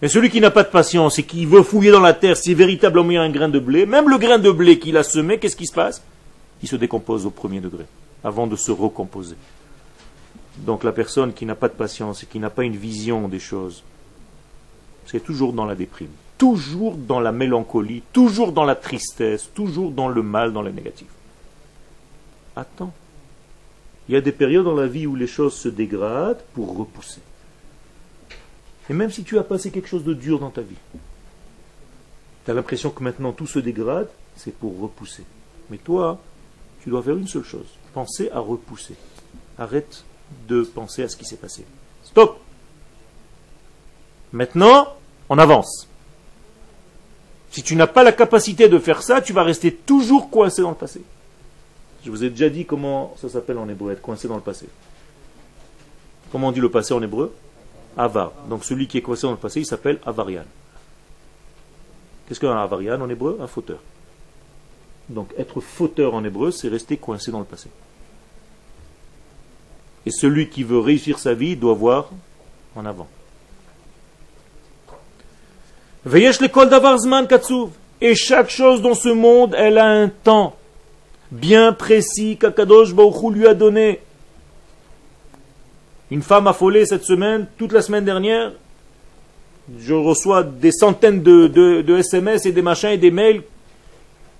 Et celui qui n'a pas de patience et qui veut fouiller dans la terre si véritablement il y a un grain de blé, même le grain de blé qu'il a semé, qu'est-ce qui se passe? Il se décompose au premier degré, avant de se recomposer. Donc la personne qui n'a pas de patience et qui n'a pas une vision des choses, c'est toujours dans la déprime, toujours dans la mélancolie, toujours dans la tristesse, toujours dans le mal, dans le négatif. Attends. Il y a des périodes dans la vie où les choses se dégradent pour repousser. Et même si tu as passé quelque chose de dur dans ta vie, tu as l'impression que maintenant tout se dégrade, c'est pour repousser. Mais toi, tu dois faire une seule chose, penser à repousser. Arrête de penser à ce qui s'est passé. Stop Maintenant, on avance. Si tu n'as pas la capacité de faire ça, tu vas rester toujours coincé dans le passé. Je vous ai déjà dit comment ça s'appelle en hébreu, être coincé dans le passé. Comment on dit le passé en hébreu? Avar. Donc celui qui est coincé dans le passé, il s'appelle Avarian. Qu'est-ce qu'un Avarian en hébreu? Un fauteur. Donc être fauteur en hébreu, c'est rester coincé dans le passé. Et celui qui veut réussir sa vie doit voir en avant. Et chaque chose dans ce monde, elle a un temps bien précis qu'Akadosh Baruch lui a donné. Une femme affolée cette semaine, toute la semaine dernière, je reçois des centaines de, SMS et des machins et des mails.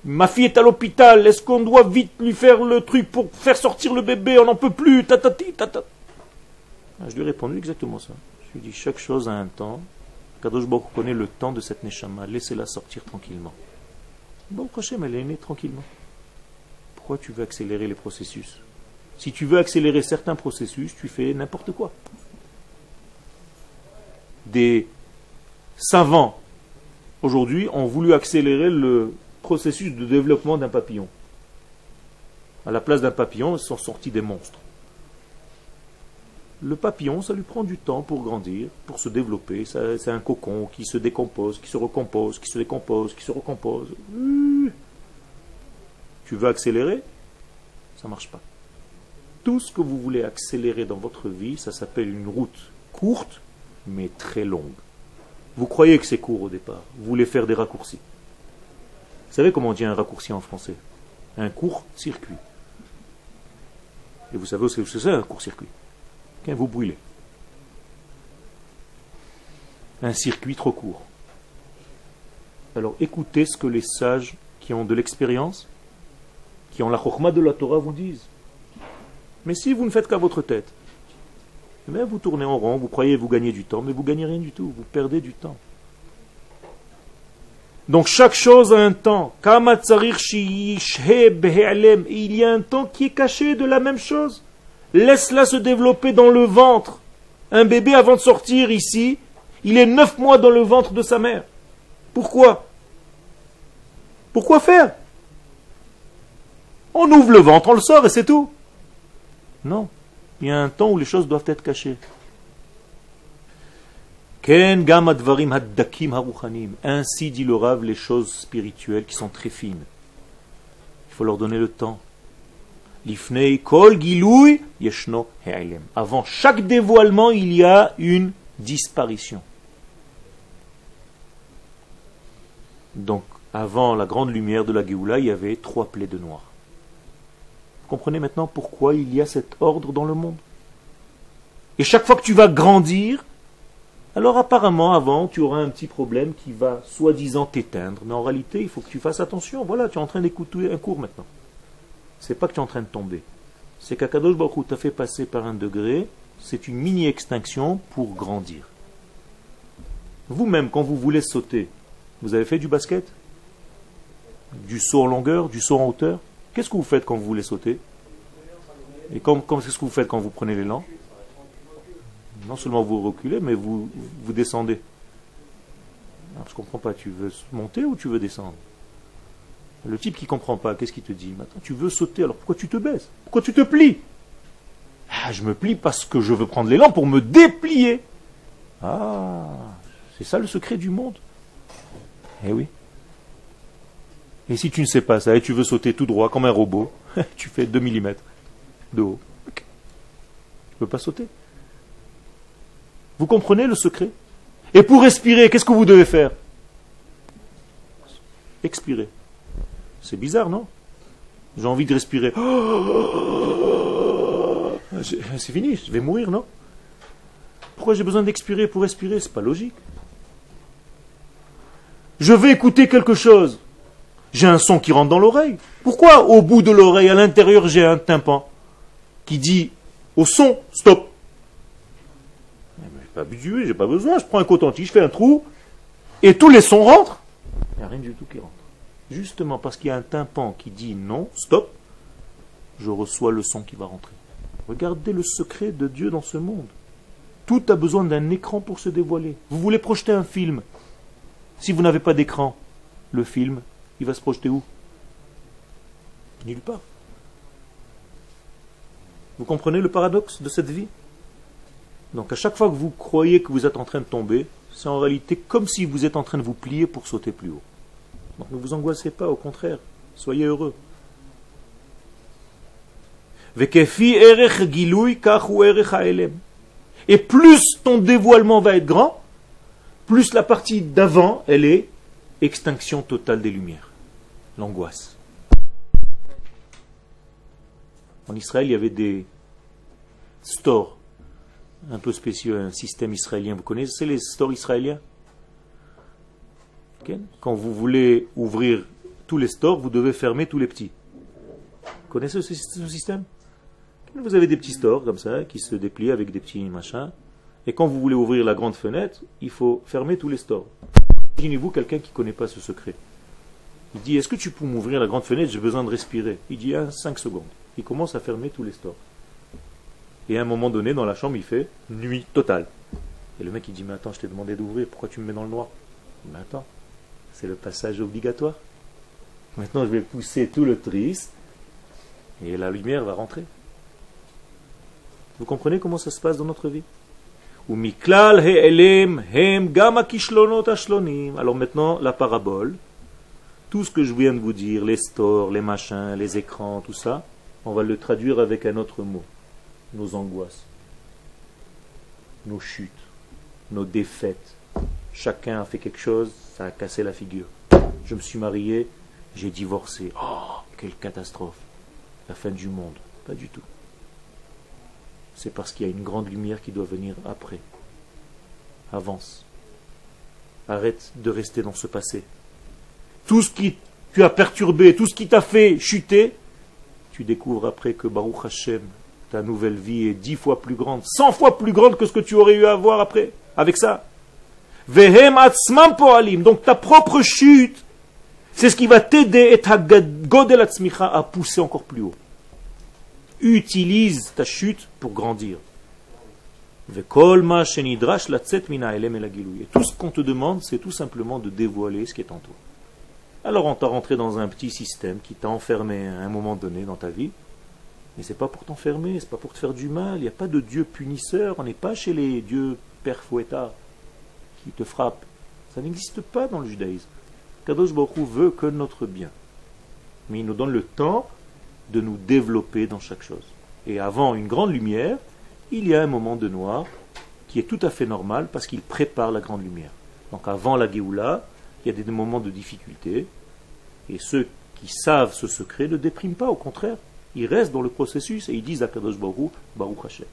Ma fille est à l'hôpital, est-ce qu'on doit vite lui faire le truc pour faire sortir le bébé On n'en peut plus, tatati. Ah, je lui ai répondu exactement ça. Je lui ai dit, chaque chose a un temps. Kadosh Baruch connaît le temps de cette Neshama. Laissez-la sortir tranquillement. Bon, Hachem, elle est née tranquillement. Pourquoi tu veux accélérer les processus Si tu veux accélérer certains processus, tu fais n'importe quoi. Des savants, aujourd'hui, ont voulu accélérer le processus de développement d'un papillon. À la place d'un papillon, ils sont sortis des monstres. Le papillon, ça lui prend du temps pour grandir, pour se développer. C'est un cocon qui se décompose, qui se recompose, qui se décompose, qui se recompose. Tu veux accélérer? Ça ne marche pas. Tout ce que vous voulez accélérer dans votre vie, ça s'appelle une route courte, mais très longue. Vous croyez que c'est court au départ. Vous voulez faire des raccourcis. Vous savez comment on dit un raccourci en français? Un court circuit. Et vous savez ce que c'est un court circuit Quand vous brûlez. Un circuit trop court. Alors écoutez ce que les sages qui ont de l'expérience, qui ont la chorma de la Torah vous disent. Mais si vous ne faites qu'à votre tête, eh vous tournez en rond, vous croyez vous gagner du temps, mais vous gagnez rien du tout, vous perdez du temps. Donc chaque chose a un temps. Il y a un temps qui est caché de la même chose. Laisse-la se développer dans le ventre. Un bébé avant de sortir ici, il est neuf mois dans le ventre de sa mère. Pourquoi? Pourquoi faire? On ouvre le ventre, on le sort et c'est tout. Non. Il y a un temps où les choses doivent être cachées. Ainsi dit le Rav, les choses spirituelles qui sont très fines. Il faut leur donner le temps. Avant chaque dévoilement, il y a une disparition. Donc, avant la grande lumière de la Géoula, il y avait trois plaies de noir. Comprenez maintenant pourquoi il y a cet ordre dans le monde Et chaque fois que tu vas grandir, alors apparemment, avant, tu auras un petit problème qui va soi-disant t'éteindre, mais en réalité, il faut que tu fasses attention. Voilà, tu es en train d'écouter un cours maintenant. C'est pas que tu es en train de tomber. C'est qu'Akadosh Baruch t'a fait passer par un degré, c'est une mini-extinction pour grandir. Vous-même, quand vous voulez sauter, vous avez fait du basket? Du saut en longueur, du saut en hauteur? Qu'est-ce que vous faites quand vous voulez sauter? Et qu'est-ce que vous faites quand vous prenez l'élan? Non seulement vous reculez, mais vous, vous descendez. je ne comprends pas, tu veux monter ou tu veux descendre? Le type qui ne comprend pas, qu'est-ce qu'il te dit? Maintenant, tu veux sauter, alors pourquoi tu te baisses? Pourquoi tu te plies? Ah, Je me plie parce que je veux prendre l'élan pour me déplier. Ah, c'est ça le secret du monde? Eh oui. Et si tu ne sais pas ça et tu veux sauter tout droit comme un robot, tu fais 2 mm de haut. Tu ne peux pas sauter. Vous comprenez le secret? Et pour respirer, qu'est-ce que vous devez faire? Expirer. C'est bizarre, non? J'ai envie de respirer. C'est fini, je vais mourir, non? Pourquoi j'ai besoin d'expirer pour respirer? C'est pas logique. Je vais écouter quelque chose. J'ai un son qui rentre dans l'oreille. Pourquoi au bout de l'oreille, à l'intérieur, j'ai un tympan qui dit au son, stop pas habitué, j'ai pas besoin, je prends un coton-tige, je fais un trou, et tous les sons rentrent. Il n'y a rien du tout qui rentre. Justement parce qu'il y a un tympan qui dit non, stop, je reçois le son qui va rentrer. Regardez le secret de Dieu dans ce monde. Tout a besoin d'un écran pour se dévoiler. Vous voulez projeter un film. Si vous n'avez pas d'écran, le film, il va se projeter où? Nulle part. Vous comprenez le paradoxe de cette vie? Donc à chaque fois que vous croyez que vous êtes en train de tomber, c'est en réalité comme si vous êtes en train de vous plier pour sauter plus haut. Donc ne vous angoissez pas, au contraire, soyez heureux. Et plus ton dévoilement va être grand, plus la partie d'avant, elle est extinction totale des lumières, l'angoisse. En Israël, il y avait des stores un peu spéciaux, un système israélien. Vous connaissez les stores israéliens? Quand vous voulez ouvrir tous les stores, vous devez fermer tous les petits. Vous connaissez ce système? Vous avez des petits stores comme ça qui se déplient avec des petits machins. Et quand vous voulez ouvrir la grande fenêtre, il faut fermer tous les stores. Imaginez-vous quelqu'un qui ne connaît pas ce secret. Il dit Est-ce que tu peux m'ouvrir la grande fenêtre? J'ai besoin de respirer. Il dit 5 secondes. Il commence à fermer tous les stores. Et à un moment donné, dans la chambre, il fait nuit totale. Et le mec, il dit Mais attends, je t'ai demandé d'ouvrir, pourquoi tu me mets dans le noir? Mais attends, c'est le passage obligatoire. Maintenant, je vais pousser tout le triste et la lumière va rentrer. Vous comprenez comment ça se passe dans notre vie? Alors maintenant, la parabole, tout ce que je viens de vous dire, les stores, les machins, les écrans, tout ça, on va le traduire avec un autre mot. Nos angoisses, nos chutes, nos défaites. Chacun a fait quelque chose, ça a cassé la figure. Je me suis marié, j'ai divorcé. Oh, quelle catastrophe. La fin du monde. Pas du tout c'est parce qu'il y a une grande lumière qui doit venir après. Avance. Arrête de rester dans ce passé. Tout ce qui tu as perturbé, tout ce qui t'a fait chuter, tu découvres après que Baruch Hashem, ta nouvelle vie est dix fois plus grande, cent fois plus grande que ce que tu aurais eu à avoir après, avec ça. Vehem poalim, donc ta propre chute, c'est ce qui va t'aider et à pousser encore plus haut utilise ta chute pour grandir. Et tout ce qu'on te demande, c'est tout simplement de dévoiler ce qui est en toi. Alors on t'a rentré dans un petit système qui t'a enfermé à un moment donné dans ta vie, mais c'est pas pour t'enfermer, c'est pas pour te faire du mal, il n'y a pas de Dieu punisseur, on n'est pas chez les dieux père fouettard qui te frappent. Ça n'existe pas dans le judaïsme. Kadosh Baruch veut que notre bien. Mais il nous donne le temps de nous développer dans chaque chose. Et avant une grande lumière, il y a un moment de noir qui est tout à fait normal parce qu'il prépare la grande lumière. Donc avant la Géoula, il y a des moments de difficulté, et ceux qui savent ce secret ne dépriment pas, au contraire, ils restent dans le processus et ils disent à Kadosh Baruch, Baruch Hashem.